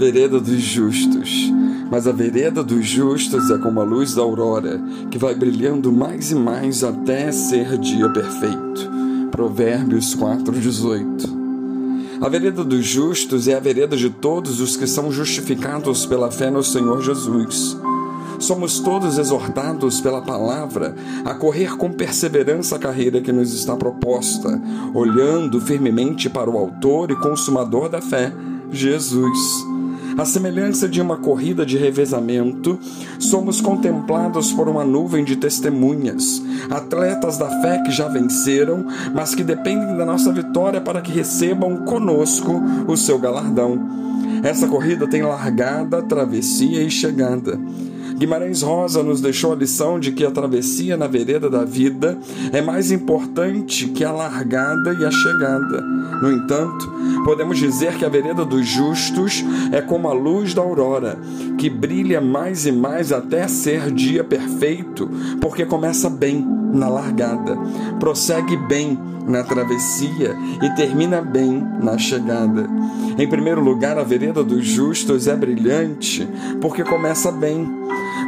vereda dos justos. Mas a vereda dos justos é como a luz da aurora, que vai brilhando mais e mais até ser dia perfeito. Provérbios 4:18. A vereda dos justos é a vereda de todos os que são justificados pela fé no Senhor Jesus. Somos todos exortados pela palavra a correr com perseverança a carreira que nos está proposta, olhando firmemente para o Autor e Consumador da fé, Jesus. À semelhança de uma corrida de revezamento, somos contemplados por uma nuvem de testemunhas, atletas da fé que já venceram, mas que dependem da nossa vitória para que recebam conosco o seu galardão. Essa corrida tem largada, travessia e chegada. Guimarães Rosa nos deixou a lição de que a travessia na vereda da vida é mais importante que a largada e a chegada. No entanto, podemos dizer que a vereda dos justos é como a luz da aurora, que brilha mais e mais até ser dia perfeito, porque começa bem na largada, prossegue bem na travessia e termina bem na chegada. Em primeiro lugar, a vereda dos justos é brilhante porque começa bem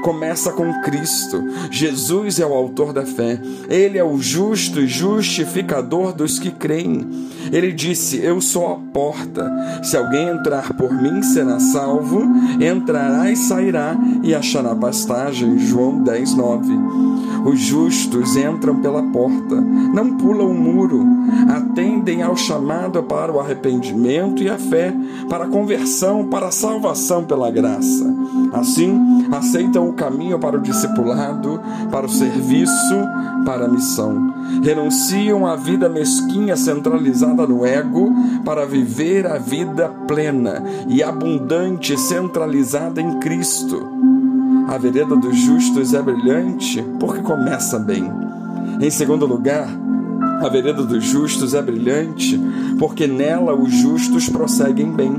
começa com Cristo. Jesus é o autor da fé. Ele é o justo e justificador dos que creem. Ele disse: Eu sou a porta. Se alguém entrar por mim, será salvo. Entrará e sairá e achará pastagem. João 10, 9. Os justos entram pela porta, não pulam o muro, atendem ao chamado para o arrependimento e a fé, para a conversão, para a salvação pela graça. Assim, aceitam o caminho para o discipulado, para o serviço, para a missão. Renunciam à vida mesquinha centralizada no ego para viver a vida plena e abundante centralizada em Cristo. A vereda dos justos é brilhante porque começa bem. Em segundo lugar, a vereda dos justos é brilhante, porque nela os justos prosseguem bem,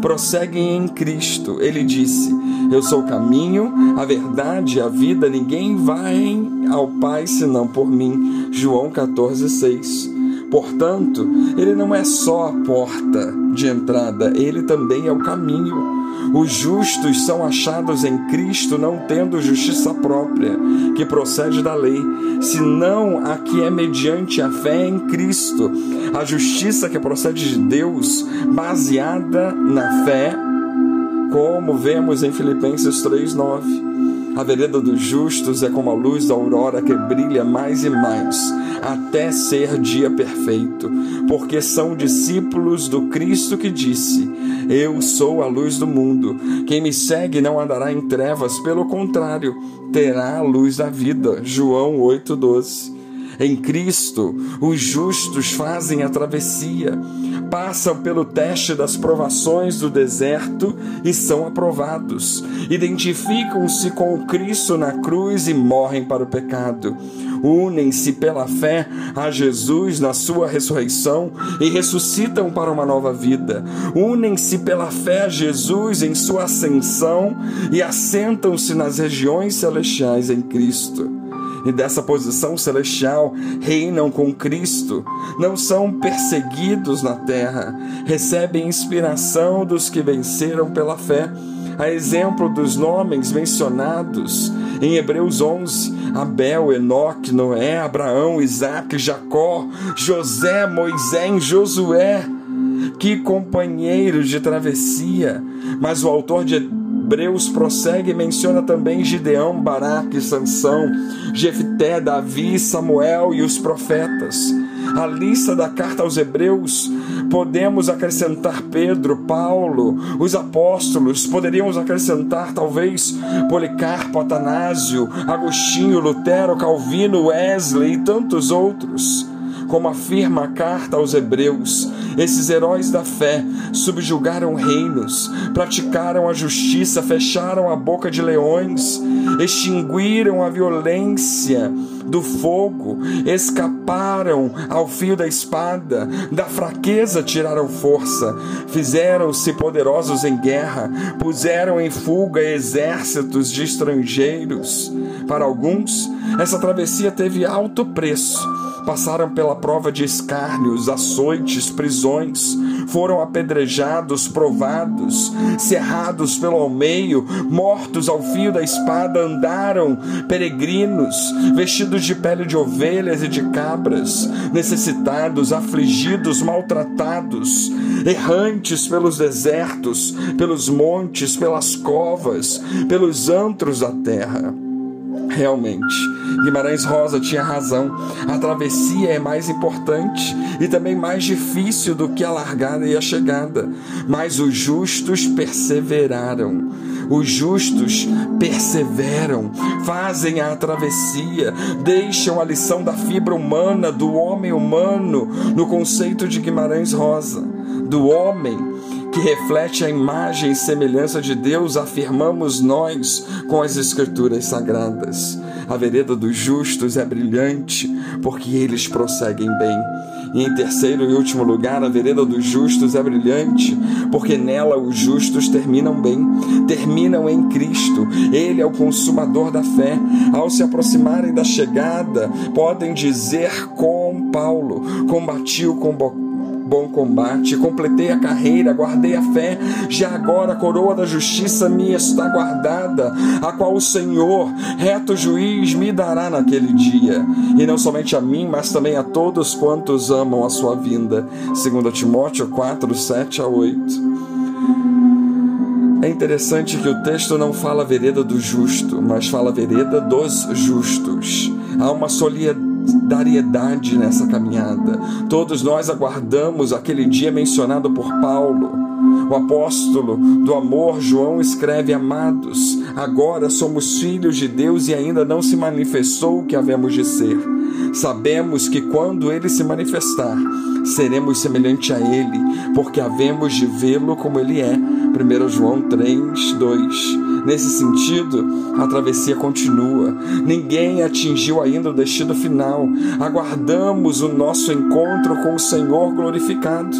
prosseguem em Cristo. Ele disse: Eu sou o caminho, a verdade e a vida, ninguém vai ao Pai senão por mim. João 14,6. Portanto, ele não é só a porta de entrada, ele também é o caminho. Os justos são achados em Cristo, não tendo justiça própria, que procede da lei, senão a que é mediante a fé em Cristo. A justiça que procede de Deus, baseada na fé, como vemos em Filipenses 3,9. A vereda dos justos é como a luz da aurora que brilha mais e mais, até ser dia perfeito, porque são discípulos do Cristo que disse: Eu sou a luz do mundo. Quem me segue não andará em trevas, pelo contrário, terá a luz da vida. João 8:12. Em Cristo, os justos fazem a travessia, passam pelo teste das provações do deserto e são aprovados. Identificam-se com o Cristo na cruz e morrem para o pecado. Unem-se pela fé a Jesus na sua ressurreição e ressuscitam para uma nova vida. Unem-se pela fé a Jesus em sua ascensão e assentam-se nas regiões celestiais em Cristo e dessa posição celestial reinam com Cristo, não são perseguidos na terra, recebem inspiração dos que venceram pela fé. A exemplo dos nomes mencionados em Hebreus 11: Abel, Enoque, Noé, Abraão, Isaac, Jacó, José, Moisés Josué. Que companheiros de travessia! Mas o autor de Hebreus prossegue e menciona também Gideão, Baraque, Sansão, Jefté, Davi, Samuel e os profetas. A lista da carta aos Hebreus podemos acrescentar Pedro, Paulo, os apóstolos, poderíamos acrescentar talvez Policarpo, Atanásio, Agostinho, Lutero, Calvino, Wesley e tantos outros. Como afirma a carta aos Hebreus, esses heróis da fé subjugaram reinos, praticaram a justiça, fecharam a boca de leões, extinguiram a violência do fogo, escaparam ao fio da espada, da fraqueza tiraram força, fizeram-se poderosos em guerra, puseram em fuga exércitos de estrangeiros. Para alguns, essa travessia teve alto preço passaram pela prova de escárnios, açoites, prisões, foram apedrejados, provados, cerrados pelo meio, mortos ao fio da espada, andaram peregrinos, vestidos de pele de ovelhas e de cabras, necessitados, afligidos, maltratados, errantes pelos desertos, pelos montes, pelas covas, pelos antros da terra. Realmente, Guimarães Rosa tinha razão. A travessia é mais importante e também mais difícil do que a largada e a chegada. Mas os justos perseveraram. Os justos perseveram, fazem a travessia, deixam a lição da fibra humana, do homem humano, no conceito de Guimarães Rosa, do homem que reflete a imagem e semelhança de Deus, afirmamos nós com as Escrituras sagradas. A vereda dos justos é brilhante, porque eles prosseguem bem. E em terceiro e último lugar, a vereda dos justos é brilhante, porque nela os justos terminam bem, terminam em Cristo. Ele é o consumador da fé. Ao se aproximarem da chegada, podem dizer com Paulo: combati o combate bom combate, completei a carreira, guardei a fé, já agora a coroa da justiça me está guardada, a qual o Senhor, reto juiz, me dará naquele dia, e não somente a mim, mas também a todos quantos amam a sua vinda. 2 Timóteo 4, 7 a 8. É interessante que o texto não fala vereda do justo, mas fala vereda dos justos. Há uma solidariedade solidariedade nessa caminhada. Todos nós aguardamos aquele dia mencionado por Paulo. O apóstolo do amor, João, escreve: Amados, agora somos filhos de Deus e ainda não se manifestou o que havemos de ser. Sabemos que quando ele se manifestar, seremos semelhante a ele, porque havemos de vê-lo como ele é. 1 João 3, 2. Nesse sentido, a travessia continua. Ninguém atingiu ainda o destino final. Aguardamos o nosso encontro com o Senhor glorificado.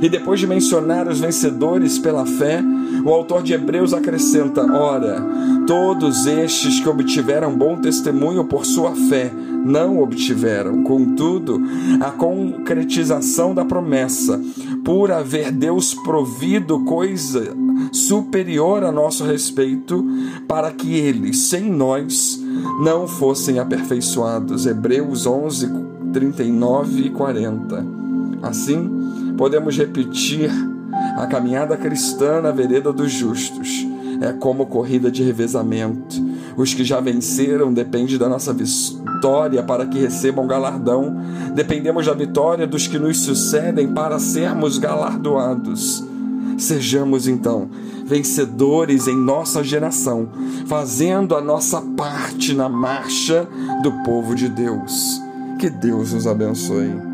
E depois de mencionar os vencedores pela fé, o autor de Hebreus acrescenta: Ora, todos estes que obtiveram bom testemunho por sua fé não obtiveram, contudo, a concretização da promessa, por haver Deus provido coisa superior a nosso respeito, para que eles, sem nós, não fossem aperfeiçoados. Hebreus 11, 39 e 40. Assim, podemos repetir a caminhada cristã na vereda dos justos. É como corrida de revezamento. Os que já venceram dependem da nossa vitória para que recebam galardão. Dependemos da vitória dos que nos sucedem para sermos galardoados. Sejamos então vencedores em nossa geração, fazendo a nossa parte na marcha do povo de Deus. Que Deus nos abençoe.